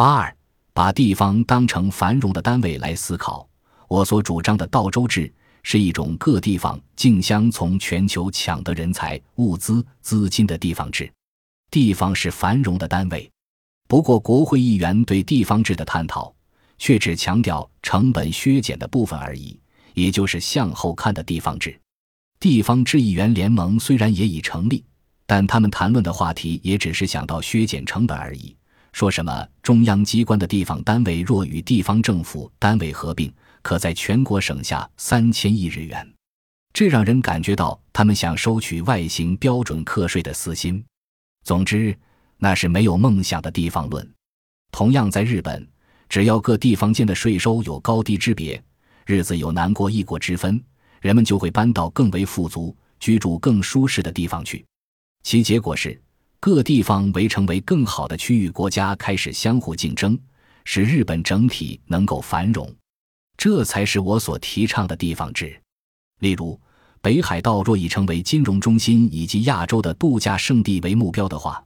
八二，把地方当成繁荣的单位来思考。我所主张的道州制是一种各地方竞相从全球抢得人才、物资、资金的地方制。地方是繁荣的单位。不过，国会议员对地方制的探讨，却只强调成本削减的部分而已，也就是向后看的地方制。地方制议员联盟虽然也已成立，但他们谈论的话题也只是想到削减成本而已。说什么中央机关的地方单位若与地方政府单位合并，可在全国省下三千亿日元，这让人感觉到他们想收取外形标准课税的私心。总之。那是没有梦想的地方论。同样，在日本，只要各地方间的税收有高低之别，日子有南国、异国之分，人们就会搬到更为富足、居住更舒适的地方去。其结果是，各地方围成为更好的区域国家开始相互竞争，使日本整体能够繁荣。这才是我所提倡的地方制。例如，北海道若以成为金融中心以及亚洲的度假胜地为目标的话，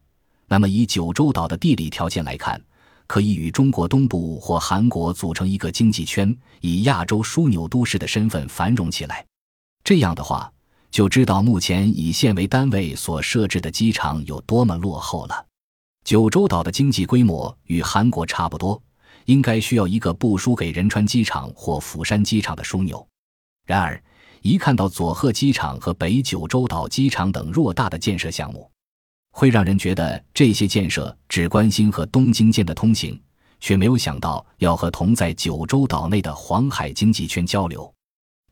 那么，以九州岛的地理条件来看，可以与中国东部或韩国组成一个经济圈，以亚洲枢纽都市的身份繁荣起来。这样的话，就知道目前以县为单位所设置的机场有多么落后了。九州岛的经济规模与韩国差不多，应该需要一个不输给仁川机场或釜山机场的枢纽。然而，一看到佐贺机场和北九州岛机场等偌大的建设项目，会让人觉得这些建设只关心和东京间的通行，却没有想到要和同在九州岛内的黄海经济圈交流。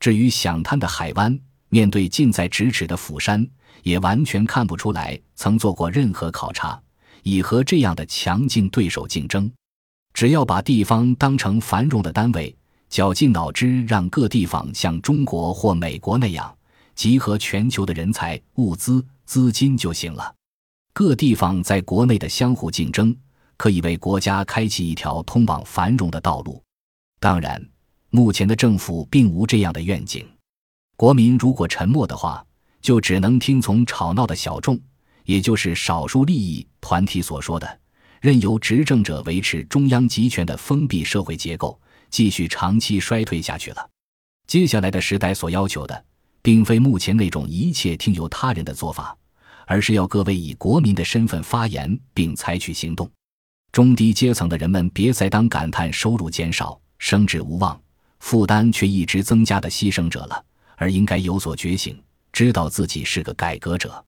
至于响滩的海湾，面对近在咫尺的釜山，也完全看不出来曾做过任何考察，以和这样的强劲对手竞争。只要把地方当成繁荣的单位，绞尽脑汁让各地方像中国或美国那样集合全球的人才、物资、资金就行了。各地方在国内的相互竞争，可以为国家开启一条通往繁荣的道路。当然，目前的政府并无这样的愿景。国民如果沉默的话，就只能听从吵闹的小众，也就是少数利益团体所说的，任由执政者维持中央集权的封闭社会结构，继续长期衰退下去了。接下来的时代所要求的，并非目前那种一切听由他人的做法。而是要各位以国民的身份发言并采取行动，中低阶层的人们别再当感叹收入减少、升职无望、负担却一直增加的牺牲者了，而应该有所觉醒，知道自己是个改革者。